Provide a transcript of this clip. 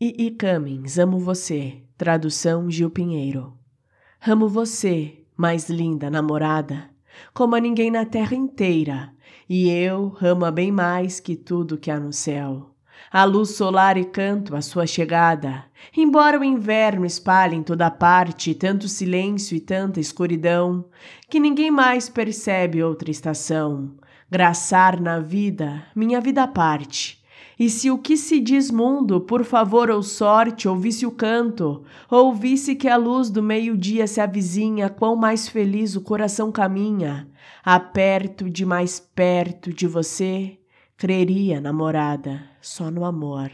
E, Cummings, amo você. Tradução Gil Pinheiro. Amo você, mais linda namorada, como a ninguém na terra inteira, e eu amo-a bem mais que tudo que há no céu. A luz solar e canto a sua chegada, embora o inverno espalhe em toda parte tanto silêncio e tanta escuridão, que ninguém mais percebe outra estação. Graçar na vida, minha vida à parte, e se o que se diz mundo, por favor ou sorte, ouvisse o canto, ouvisse que a luz do meio-dia se avizinha, quão mais feliz o coração caminha, aperto de mais perto de você, creria, namorada, só no amor.